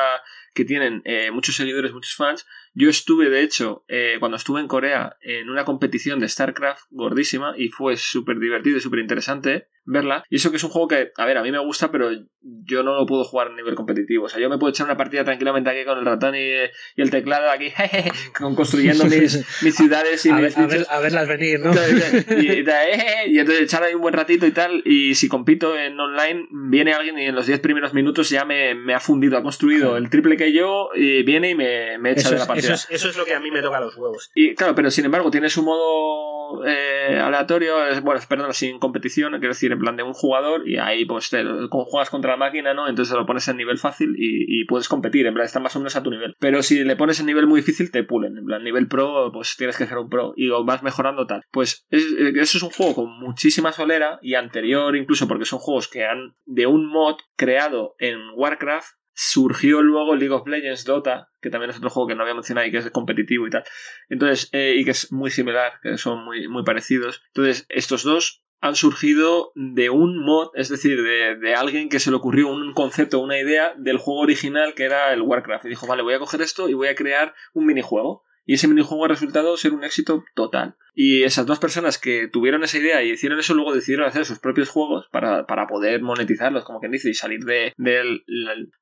que tienen eh, muchos seguidores, muchos fans. Yo estuve, de hecho, eh, cuando estuve en Corea, en una competición de StarCraft gordísima y fue súper divertido y súper interesante verla. Y eso que es un juego que, a ver, a mí me gusta, pero yo no lo puedo jugar a nivel competitivo. O sea, yo me puedo echar una partida tranquilamente aquí con el ratón y, y el teclado aquí, con- construyendo mis, mis ciudades y A, mis ver, a, bichos. ver- a verlas venir, ¿no? Y, y da, "Eh", y entonces echar ahí un buen ratito y tal. Y si compito en online, viene alguien y en los 10 primeros minutos ya me, me ha fundido, ha construido el triple que yo, y viene y me, me echa Eso de la partida. Eso, es, eso es lo que a mí me toca los huevos. Y claro, pero sin embargo, tiene su modo eh, aleatorio, bueno, perdón, sin competición, quiero decir, en plan de un jugador, y ahí pues te, juegas contra la máquina, ¿no? Entonces lo pones en nivel fácil y, y puedes competir, en plan, está más o menos a tu nivel. Pero si le pones en nivel muy difícil, te pulen, en plan, nivel pro, pues tienes que ser un pro, y vas mejorando tal. Pues es- eh, eso es un juego con muchísima solera, y anterior incluso, porque son juegos que han, de un mod creado en Warcraft, surgió luego League of Legends Dota, que también es otro juego que no había mencionado y que es competitivo y tal. Entonces, eh, y que es muy similar, que son muy, muy parecidos. Entonces, estos dos han surgido de un mod, es decir, de, de alguien que se le ocurrió un concepto, una idea del juego original que era el Warcraft. Y dijo, vale, voy a coger esto y voy a crear un minijuego. Y ese minijuego ha resultado ser un éxito total. Y esas dos personas que tuvieron esa idea y hicieron eso, luego decidieron hacer sus propios juegos para, para poder monetizarlos, como quien dice, y salir de, del...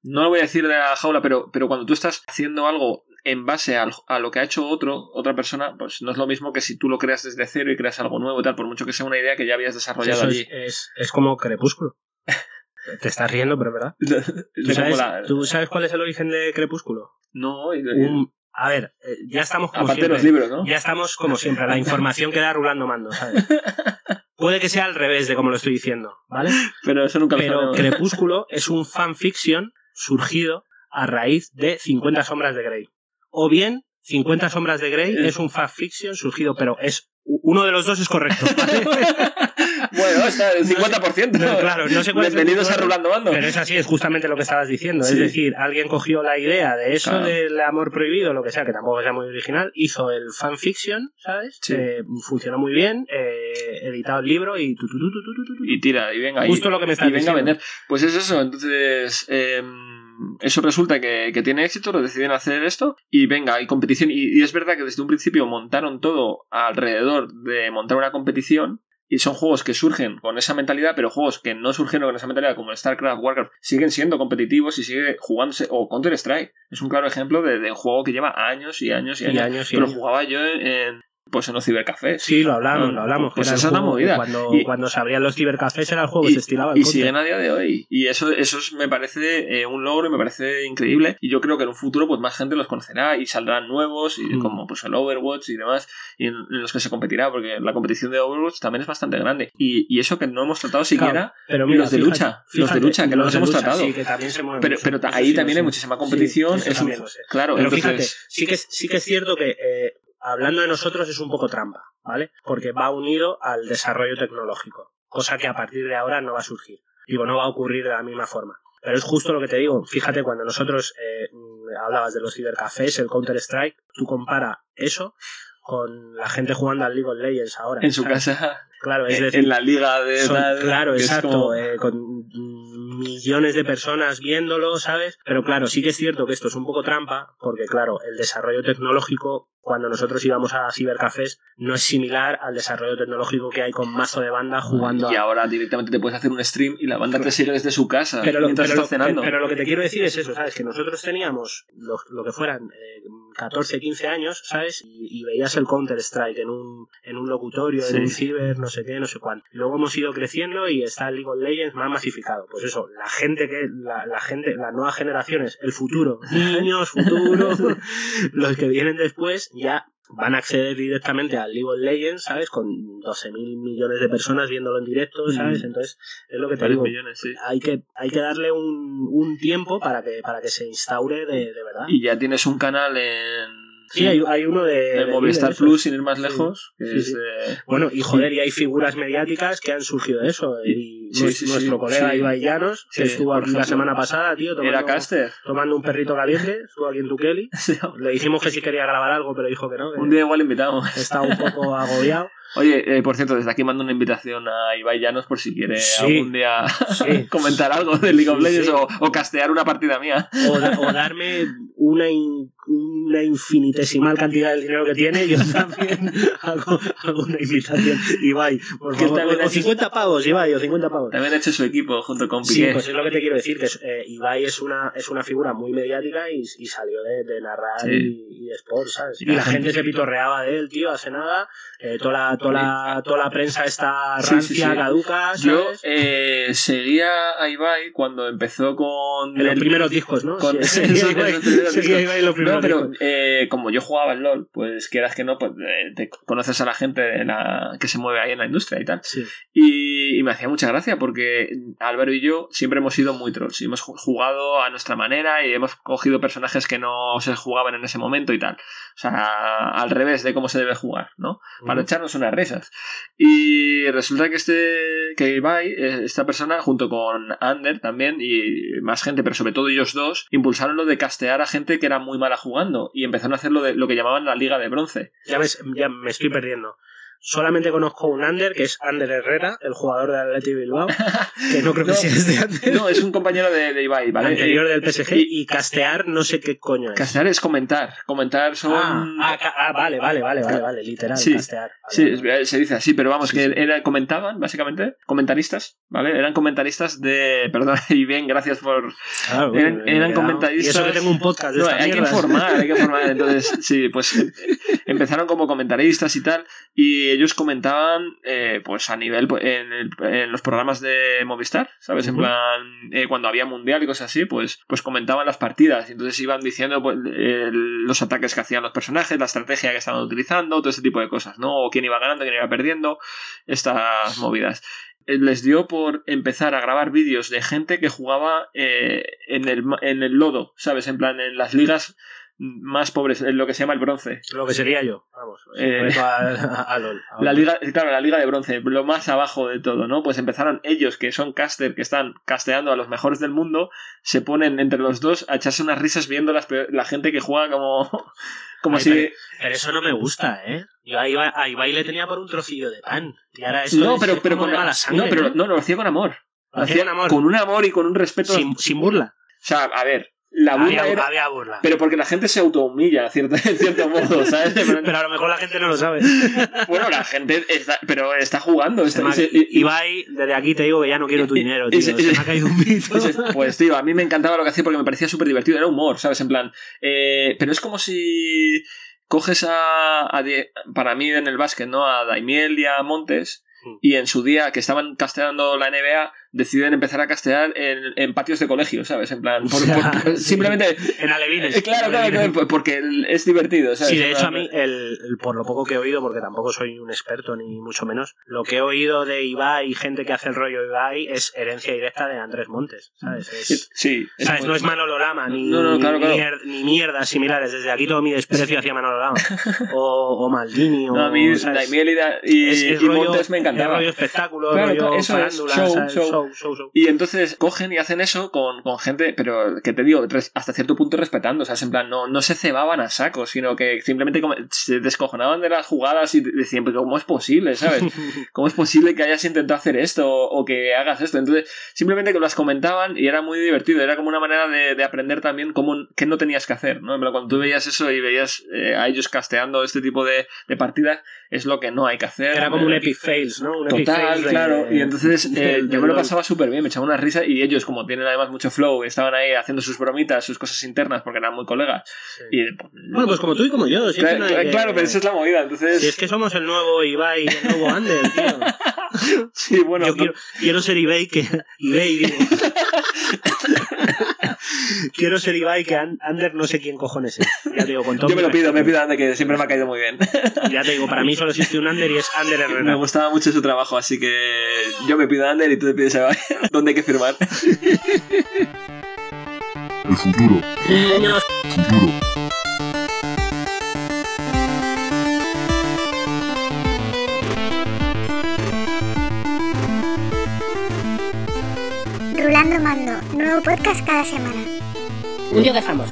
no lo voy a decir de la jaula, pero, pero cuando tú estás haciendo algo en base al- a, lo que ha hecho otro, otra persona, pues no es lo mismo que si tú lo creas desde cero y creas algo nuevo y tal, por mucho que sea una idea que ya habías desarrollado Eso allí. es, es, es como Crepúsculo. Te estás riendo, pero verdad. ¿Tú sabes, la- tú sabes cuál es el origen de Crepúsculo? No, y- Un- a ver, eh, ya estamos como aparte siempre. los libros, ¿no? Ya estamos como siempre, la información queda rulando mando, ¿sabes? Puede que sea al revés de como lo estoy diciendo, ¿vale? Pero eso nunca Pero. Crepúsculo es un fanfiction surgido a raíz de 50 sombras de Grey. O bien, 50 sombras de Grey es un fanfiction surgido, pero es uno de los dos es correcto, ¿vale? Bueno, está el 50%. No, claro, no sé cuál es el Bienvenidos a punto, Rulando Bando. Pero es así, es justamente lo que estabas diciendo. Sí. Es decir, alguien cogió la idea de eso Claro. del amor prohibido, lo que sea, que tampoco sea muy original, hizo el fanfiction, ¿sabes? Sí. Eh, funcionó muy bien, eh, editado el libro y tu, tu, tu. Y tira, y venga. Justo y, lo que me estás y venga a vender. Pues es eso, entonces. eh, eso resulta que, que tiene éxito, lo deciden hacer esto y venga, hay competición. Y, y es verdad que desde un principio montaron todo alrededor de montar una competición. Y son juegos que surgen con esa mentalidad, pero juegos que no surgieron con esa mentalidad, como el StarCraft, Warcraft, siguen siendo competitivos y sigue jugándose. O Counter-Strike es un claro ejemplo de, de un juego que lleva años y años y Y años. y pero años. jugaba yo en, pues en los cibercafés. Sí, lo hablamos, lo hablamos. pues esa es que movida. Cuando, Y- cuando se abrían los cibercafés era el juego que se estilaba el y Counter. siguen a día de hoy. Y eso, eso es- me parece eh, un logro y me parece increíble. Y yo creo que en un futuro pues más gente los conocerá y saldrán nuevos, y Mm. como pues el Overwatch y demás, y en, en los que se competirá, porque la competición de Overwatch también es bastante grande. Y, y eso que no hemos tratado siquiera, Claro, pero mira, los de fíjate- lucha, los de lucha, que no los los hemos lucha, tratado. Sí, que también se mueven pero mucho. pero ta- Eso ahí sí también hay muchísima competición. eso es un- claro, Pero entonces, fíjate, sí que, sí que es cierto que eh, hablando de nosotros es un poco trampa, ¿vale? Porque va unido al desarrollo tecnológico, cosa que a partir de ahora no va a surgir. Digo, no va a ocurrir de la misma forma. Pero es justo lo que te digo. Fíjate, cuando nosotros eh, hablabas de los cibercafés, el Counter-Strike, tú compara eso con la gente jugando al League of Legends ahora. en su ¿sabes? casa, Claro, es en- decir, en la liga de son- claro, exacto, como- eh, con millones de personas viéndolo, ¿sabes? Pero claro, sí que es cierto que esto es un poco trampa, porque claro, el desarrollo tecnológico, cuando nosotros íbamos a cibercafés, no es similar al desarrollo tecnológico que hay con mazo de banda jugando y a... ahora directamente te puedes hacer un stream y la banda te sigue desde su casa Pero lo, mientras pero, estás cenando. pero lo que te quiero decir es eso, ¿sabes? Que nosotros teníamos lo, lo que fueran eh, 14, 15 años, ¿sabes? Y, y veías el Counter-Strike en un, en un locutorio, Sí. en un ciber, no sé qué, no sé cuánto. Y luego hemos ido creciendo y está el League of Legends más masificado. Pues eso, la gente que, la, la gente, las nuevas generaciones, el futuro, niños, futuro, los que vienen después ya van a acceder directamente al League of Legends, ¿sabes? Con 12 mil millones de personas viéndolo en directo, ¿sabes? Entonces, es lo que te digo millones, sí. hay que, hay que darle un, un tiempo para que, para que se instaure de, de verdad. Y ya tienes un canal en, sí, hay, hay uno de, de Movistar Plus, sin ir más Sí. lejos, que Sí, es sí. de- Bueno, y joder, y hay figuras mediáticas que han surgido de eso. Y Sí, sí, nuestro colega. Ibai Llanos, que estuvo la semana pasada, tío, tomando, Era caster. tomando un perrito caliente, estuvo aquí en Tukeli. Le dijimos que sí quería grabar algo, pero dijo que no, que un día igual invitamos. estaba un poco agobiado. Oye, eh, por cierto, desde aquí mando una invitación a Ibai Llanos por si quiere Sí. algún día Sí. comentar algo de League of Legends sí. O, o castear una partida mía. O, da- o darme una, in- una infinitesimal cantidad del dinero que tiene, yo también hago, hago una invitación. Ibai, por favor. O, o has- 50 pavos, Ibai, o 50 pavos. También ha hecho su equipo junto con Sí, Piqué. pues es lo que te quiero decir, que es, eh, Ibai es una, es una figura muy mediática y, y salió de, de narrar Sí. y, y de sport, ¿sabes? Y la la gente gente- se pitorreaba de él, tío, hace nada. Eh, toda, la, toda, la, toda la prensa está Sí, sí, rancia, sí. caduca, Yo eh, seguía a Ibai cuando empezó con... en los primeros discos, ¿no? con- Sí, en No, pero eh, como yo jugaba al LOL, pues quieras que no, pues te conoces a la gente de la, que se mueve ahí en la industria y tal. Sí. Y, y me hacía mucha gracia porque Álvaro y yo siempre hemos sido muy trolls y hemos ju- jugado a nuestra manera y hemos cogido personajes que no se jugaban en ese momento y tal. O sea, al revés de cómo se debe jugar, ¿no? Para echarnos unas risas. Y resulta que este, que Ibai, eh, esta persona, junto con Ander también y más gente, pero sobre todo ellos dos, impulsaron lo de castear a gente que era muy mala jugando y empezaron a hacer lo, de, lo que llamaban la Liga de Bronce. Ya me, ya me estoy perdiendo. Solamente conozco un Ander, que es Ander Herrera, el jugador de Atleti Bilbao, que no creo que No, sea este Ander, No, es un compañero de, de Ibai, ¿vale? anterior Eh, del PSG, y- y castear no sé qué coño es. Castear es comentar. Comentar son. Ah, ah, ah, vale, vale, vale, vale, vale, literal, Sí. castear. Vale, Sí, vale, vale. se dice así, pero vamos, Sí, que sí. era, comentaban, básicamente, comentaristas, ¿vale? Eran comentaristas de. Perdón, y bien, gracias por. Claro, eran- eran comentaristas- Y eso que tengo un podcast de No, esta hay que informar, hay que informar. Entonces, sí, pues eh, empezaron como comentaristas y tal, y ellos comentaban, eh, pues a nivel, pues, en, el- en los programas de Movistar, ¿sabes? En plan, eh, cuando había mundial y cosas así, pues, pues comentaban las partidas, entonces iban diciendo pues, los ataques que hacían los personajes, la estrategia que estaban utilizando, todo ese tipo de cosas, ¿no? O quién iba ganando, quién iba perdiendo, estas movidas eh, les dio por empezar a grabar vídeos de gente que jugaba eh, en, el, en el lodo, ¿sabes? En plan, en las ligas más pobres, en lo que se llama el bronce. Lo que sería yo, vamos. Eh, meto a, a- LOL. a La LOL. liga, claro, la liga de bronce, lo más abajo de todo, ¿no? Pues empezaron ellos, que son caster, que están casteando a los mejores del mundo, se ponen entre los dos a echarse unas risas viendo las la gente que juega como, como Ay, si... Pero eso no me gusta, ¿eh? Yo a Ibai, a le tenía por un trocillo de pan. Y ahora esto No, pero, es pero con mala sangre, no, pero ¿no? no, lo hacía con amor. Lo hacía con amor. Con un amor y con un respeto. Sin, sin burla. O sea, a ver, la burla Había, era- había burla. Pero porque la gente se autohumilla, cierto, en cierto modo, ¿sabes? Pero a lo mejor la gente no lo sabe. bueno, la gente está, pero está jugando. Está, me se- y- Ibai, desde aquí te digo que ya no quiero tu dinero, tío. Se me ha caído un mito. Pues, pues, tío, a mí me encantaba lo que hacía porque me parecía súper divertido. Era humor, ¿sabes? En plan. eh, pero es como si. coges a, a para mí en el básquet, ¿no? A Daimiel y a Montes. Mm. Y en su día, que estaban casteando la NBA, deciden empezar a castear en, en patios de colegio, ¿sabes? En plan, por- por- simplemente. En alevines. Eh, Claro, claro, claro, porque es divertido, ¿sabes? Sí, de hecho a mí, el, el- por lo poco que he oído, porque tampoco soy un experto ni mucho menos, lo que he oído de Ibai y gente que hace el rollo Ibai es herencia directa de Andrés Montes, ¿sabes? Es- Sí. es ¿sabes? No es Manolo Lama, ni, No, no, claro, ni, claro. ni mierdas similares. Desde aquí todo mi desprecio hacia Manolo Lama. O, o Maldini, o... No, a mí. Daimiel y, y, es, y rollo, Montes me encantaba. rollo espectáculo, rollo eso es, farándula, show, ¿sabes? show. show, show, show. Y entonces cogen y hacen eso con, con gente, pero que te digo, hasta cierto punto respetando. O sea, es en plan, no, no se cebaban a saco, sino que simplemente se descojonaban de las jugadas y decían, pero ¿cómo es posible, sabes? ¿Cómo es posible que hayas intentado hacer esto o, o que hagas esto? Entonces, simplemente que las comentaban y era muy divertido. Era como una manera de, de aprender también cómo, qué no tenías que hacer, ¿no? Pero cuando tú veías eso y veías eh, a ellos casteando este tipo de, de partidas, es lo que no hay que hacer. Era como un epic fails, ¿no? Un epic Total, de- claro. Y entonces eh, yo lo LOL. Pasaba súper bien, me echaba una risa y ellos, como tienen además mucho flow, estaban ahí haciendo sus bromitas, sus cosas internas, porque eran muy colegas. Y, pues, Bueno, pues como tú y como yo. si es que claro, no hay que- pero esa es la movida. Entonces, Si es que somos el nuevo Ibai y el nuevo Ander, tío. sí, bueno, Yo quiero, quiero ser Ibai que. Ibai, digo. quiero ser Ibai que An- Ander no sé quién cojones es. Ya te digo, con todo yo me lo pido, me pido a Ande, que siempre me ha caído muy bien. Ya te digo, para mí solo existe un Ander y es Ander me Herrera. gustaba mucho su trabajo, así que yo me pido a Ander y tú te pides a Ibai. ¿Dónde hay que firmar? El futuro. Futuro. Rulando Mando, nuevo podcast cada semana. Un día dejamos.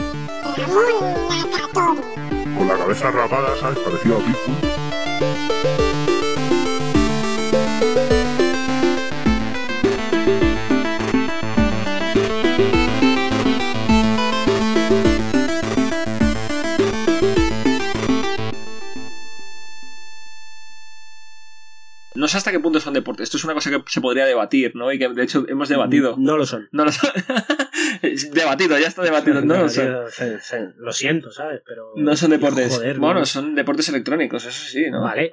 Con la cabeza rapada, ¿sabes? Parecido a Pitbull. Sé hasta qué punto son deportes. Esto es una cosa que se podría debatir, ¿no? Y que de hecho hemos debatido. No lo son. No lo sé. debatido, ya está debatido. No lo sé. sé. Lo siento, ¿sabes? Pero. No son deportes. Joder, bueno, no. son deportes electrónicos, eso sí, ¿no? Vale,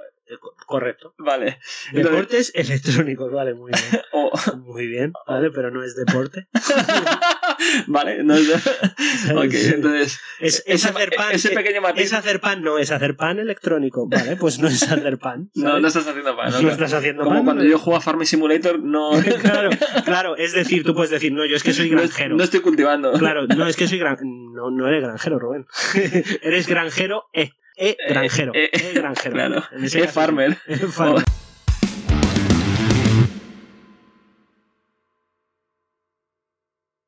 correcto. Vale. Entonces- Deportes electrónicos, vale, muy bien. o- Muy bien, vale, pero no es deporte. vale, no es- Ok, entonces. Es, hacer pan. ese pequeño matiz. Es hacer pan, no, es hacer pan electrónico. Vale, pues no es hacer pan. No, ¿sabes? no estás haciendo pan. No estás haciendo Como pan. cuando yo juego a Farming Simulator, no. claro, claro, es decir, tú puedes decir, no, yo es que soy no, granjero. no estoy cultivando. Claro, no, es que soy gran... No, no eres granjero, Rubén. eres granjero, eh. Eh, granjero. eh, Eh, granjero. claro. Caso, farmer. eh, farmer.